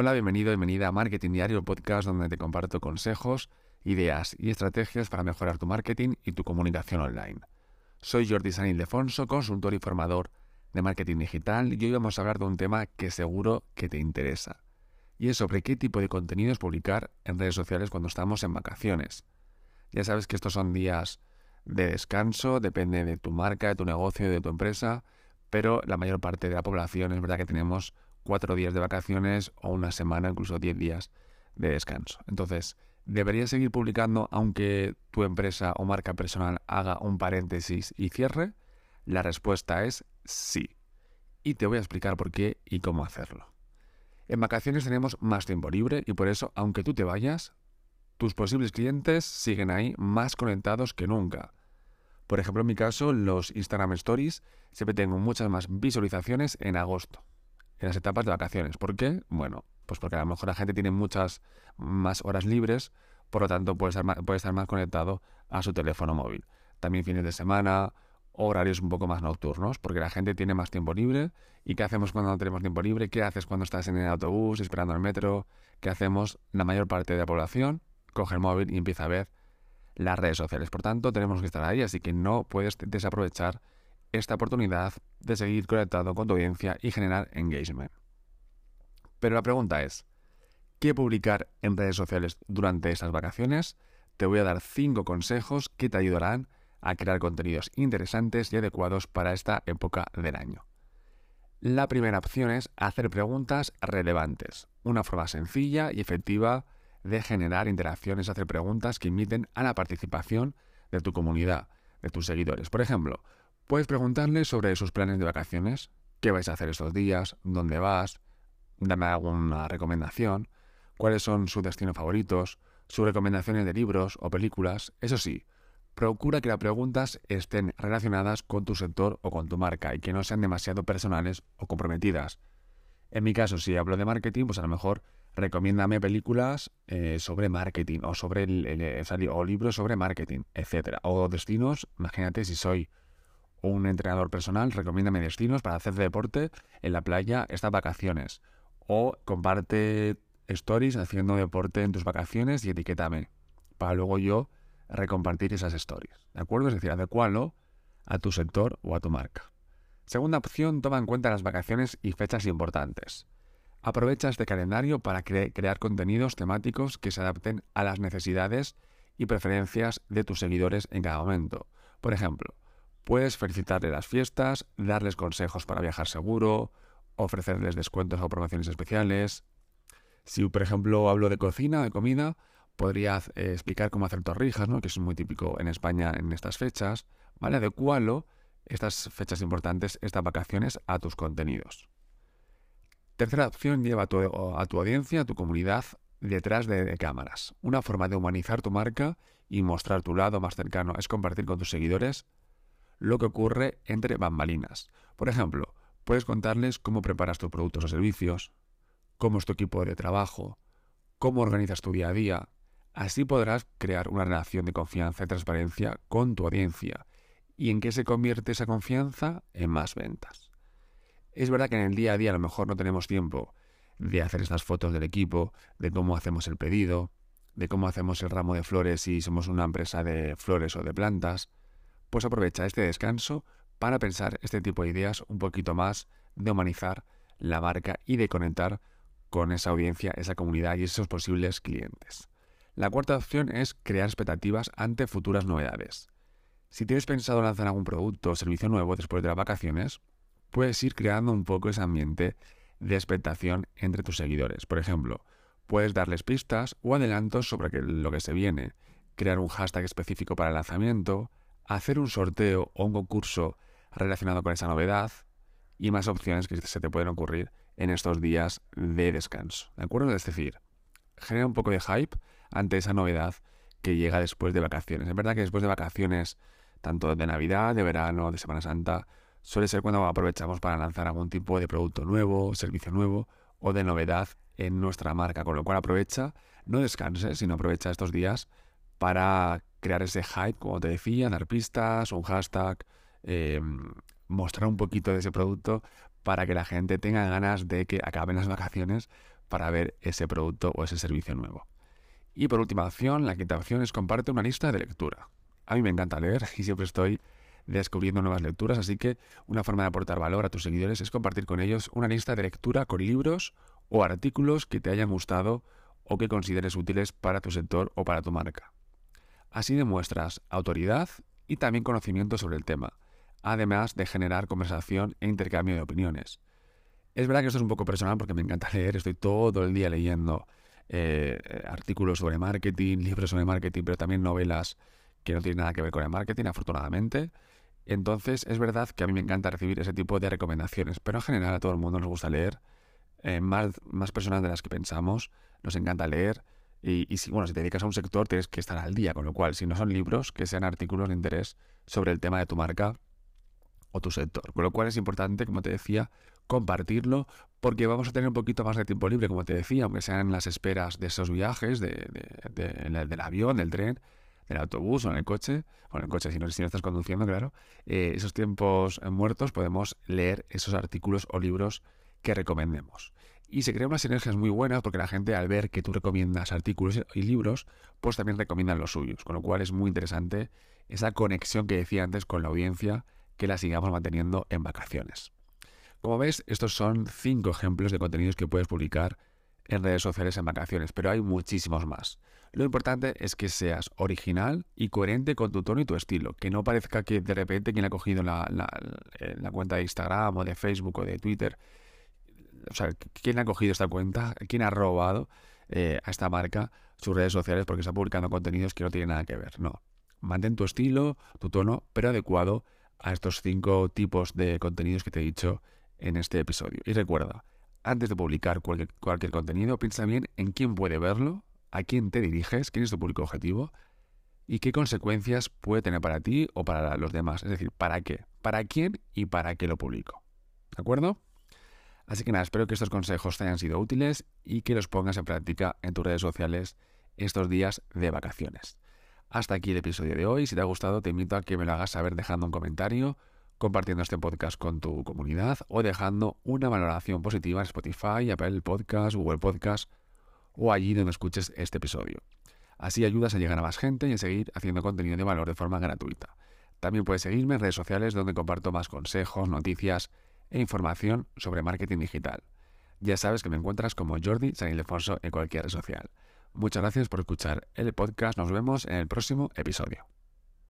Hola, bienvenido, bienvenida a Marketing Diario, el podcast donde te comparto consejos, ideas y estrategias para mejorar tu marketing y tu comunicación online. Soy Jordi San Ildefonso, consultor y formador de marketing digital y hoy vamos a hablar de un tema que seguro que te interesa. Y es sobre qué tipo de contenidos publicar en redes sociales cuando estamos en vacaciones. Ya sabes que estos son días de descanso, depende de tu marca, de tu negocio, de tu empresa, pero la mayor parte de la población es verdad que tenemos cuatro días de vacaciones o una semana, incluso diez días de descanso. Entonces, ¿deberías seguir publicando aunque tu empresa o marca personal haga un paréntesis y cierre? La respuesta es sí. Y te voy a explicar por qué y cómo hacerlo. En vacaciones tenemos más tiempo libre y por eso, aunque tú te vayas, tus posibles clientes siguen ahí más conectados que nunca. Por ejemplo, en mi caso, los Instagram Stories siempre tengo muchas más visualizaciones en agosto, en las etapas de vacaciones. ¿Por qué? Bueno, pues porque a lo mejor la gente tiene muchas más horas libres, por lo tanto puede estar más, conectado a su teléfono móvil. También fines de semana, horarios un poco más nocturnos, porque la gente tiene más tiempo libre. ¿Y qué hacemos cuando no tenemos tiempo libre? ¿Qué haces cuando estás en el autobús, esperando el metro? ¿Qué hacemos? La mayor parte de la población coge el móvil y empieza a ver las redes sociales. Por tanto, tenemos que estar ahí, así que no puedes desaprovechar esta oportunidad de seguir conectado con tu audiencia y generar engagement. Pero la pregunta es, ¿qué publicar en redes sociales durante estas vacaciones? Te voy a dar 5 consejos que te ayudarán a crear contenidos interesantes y adecuados para esta época del año. La primera opción es hacer preguntas relevantes, una forma sencilla y efectiva de generar interacciones, hacer preguntas que inviten a la participación de tu comunidad, de tus seguidores. Por ejemplo, puedes preguntarles sobre sus planes de vacaciones, qué vais a hacer estos días, dónde vas, dame alguna recomendación, cuáles son sus destinos favoritos, sus recomendaciones de libros o películas. Eso sí, procura que las preguntas estén relacionadas con tu sector o con tu marca y que no sean demasiado personales o comprometidas. En mi caso, si hablo de marketing, pues a lo mejor recomiéndame películas eh, sobre marketing o sobre el, o libros sobre marketing, etcétera. O destinos, imagínate si soy un entrenador personal, recomiéndame destinos para hacer deporte en la playa estas vacaciones. O comparte stories haciendo deporte en tus vacaciones y etiquétame para luego yo recompartir esas stories. ¿De acuerdo? Es decir, adecuarlo a tu sector o a tu marca. Segunda opción, toma en cuenta las vacaciones y fechas importantes. Aprovecha este calendario para crear contenidos temáticos que se adapten a las necesidades y preferencias de tus seguidores en cada momento. Por ejemplo, puedes felicitarle las fiestas, darles consejos para viajar seguro, ofrecerles descuentos o promociones especiales. Si, por ejemplo, hablo de cocina, de comida, podría eh, explicar cómo hacer torrijas, ¿no? que es muy típico en España en estas fechas. ¿Vale? Adecualo estas fechas importantes, estas vacaciones, a tus contenidos. Tercera opción, lleva a tu, audiencia, a tu comunidad, detrás de, cámaras. Una forma de humanizar tu marca y mostrar tu lado más cercano es compartir con tus seguidores lo que ocurre entre bambalinas. Por ejemplo, puedes contarles cómo preparas tus productos o servicios, cómo es tu equipo de trabajo, cómo organizas tu día a día. Así podrás crear una relación de confianza y transparencia con tu audiencia. ¿Y en qué se convierte esa confianza? En más ventas. Es verdad que en el día a día a lo mejor no tenemos tiempo de hacer estas fotos del equipo, de cómo hacemos el pedido, de cómo hacemos el ramo de flores si somos una empresa de flores o de plantas, pues aprovecha este descanso para pensar este tipo de ideas un poquito más, de humanizar la marca y de conectar con esa audiencia, esa comunidad y esos posibles clientes. La cuarta opción es crear expectativas ante futuras novedades. Si tienes pensado lanzar algún producto o servicio nuevo después de las vacaciones, puedes ir creando un poco ese ambiente de expectación entre tus seguidores. Por ejemplo, puedes darles pistas o adelantos sobre lo que se viene, crear un hashtag específico para el lanzamiento, hacer un sorteo o un concurso relacionado con esa novedad y más opciones que se te pueden ocurrir en estos días de descanso. ¿De acuerdo? Es decir, genera un poco de hype ante esa novedad que llega después de vacaciones. Es verdad que después de vacaciones, tanto de Navidad, de verano, de Semana Santa, suele ser cuando aprovechamos para lanzar algún tipo de producto nuevo, servicio nuevo o de novedad en nuestra marca. Con lo cual aprovecha, no descanse, sino aprovecha estos días para crear ese hype, como te decía, dar pistas, un hashtag, em, mostrar un poquito de ese producto para que la gente tenga ganas de que acaben las vacaciones para ver ese producto o ese servicio nuevo. Y por última opción, la quinta opción es comparte una lista de lectura. A mí me encanta leer y siempre estoy descubriendo nuevas lecturas, así que una forma de aportar valor a tus seguidores es compartir con ellos una lista de lectura con libros o artículos que te hayan gustado o que consideres útiles para tu sector o para tu marca. Así demuestras autoridad y también conocimiento sobre el tema, además de generar conversación e intercambio de opiniones. Es verdad que esto es un poco personal porque me encanta leer, estoy todo el día leyendo eh, artículos sobre marketing, libros sobre marketing, pero también novelas que no tienen nada que ver con el marketing, afortunadamente. Entonces, es verdad que a mí me encanta recibir ese tipo de recomendaciones, pero en general a todo el mundo nos gusta leer, eh, más, más personas de las que pensamos, nos encanta leer. Y, si, bueno, si te dedicas a un sector, tienes que estar al día, con lo cual, si no son libros, que sean artículos de interés sobre el tema de tu marca o tu sector. Con lo cual es importante, como te decía, compartirlo, porque vamos a tener un poquito más de tiempo libre, como te decía, aunque sean las esperas de esos viajes, de, del avión, del tren, del autobús o en el coche, o en el coche si no, si no estás conduciendo, claro, eh, esos tiempos muertos podemos leer esos artículos o libros que recomendemos. Y se crean unas sinergias muy buenas porque la gente al ver que tú recomiendas artículos y libros, pues también recomiendan los suyos. Con lo cual es muy interesante esa conexión que decía antes con la audiencia que la sigamos manteniendo en vacaciones. Como ves, estos son cinco ejemplos de contenidos que puedes publicar en redes sociales en vacaciones, pero hay muchísimos más. Lo importante es que seas original y coherente con tu tono y tu estilo, que no parezca que de repente quien ha cogido la, la, la cuenta de Instagram o de Facebook o de Twitter o sea, quién ha cogido esta cuenta, quién ha robado eh, a esta marca sus redes sociales porque está publicando contenidos que no tienen nada que ver. No. Mantén tu estilo, tu tono, pero adecuado a estos cinco tipos de contenidos que te he dicho en este episodio. Y recuerda, antes de publicar cualquier, cualquier contenido, piensa bien en quién puede verlo, a quién te diriges, quién es tu público objetivo y qué consecuencias puede tener para ti o para los demás. Es decir, ¿para qué? ¿Para quién y para qué lo publico? ¿De acuerdo? Así que nada, espero que estos consejos te hayan sido útiles y que los pongas en práctica en tus redes sociales estos días de vacaciones. Hasta aquí el episodio de hoy. Si te ha gustado, te invito a que me lo hagas saber dejando un comentario, compartiendo este podcast con tu comunidad o dejando una valoración positiva en Spotify, Apple Podcast, Google Podcast o allí donde escuches este episodio. Así ayudas a llegar a más gente y a seguir haciendo contenido de valor de forma gratuita. También puedes seguirme en redes sociales donde comparto más consejos, noticias e información sobre marketing digital. Ya sabes que me encuentras como Jordi San Ildefonso en cualquier red social. Muchas gracias por escuchar el podcast. Nos vemos en el próximo episodio.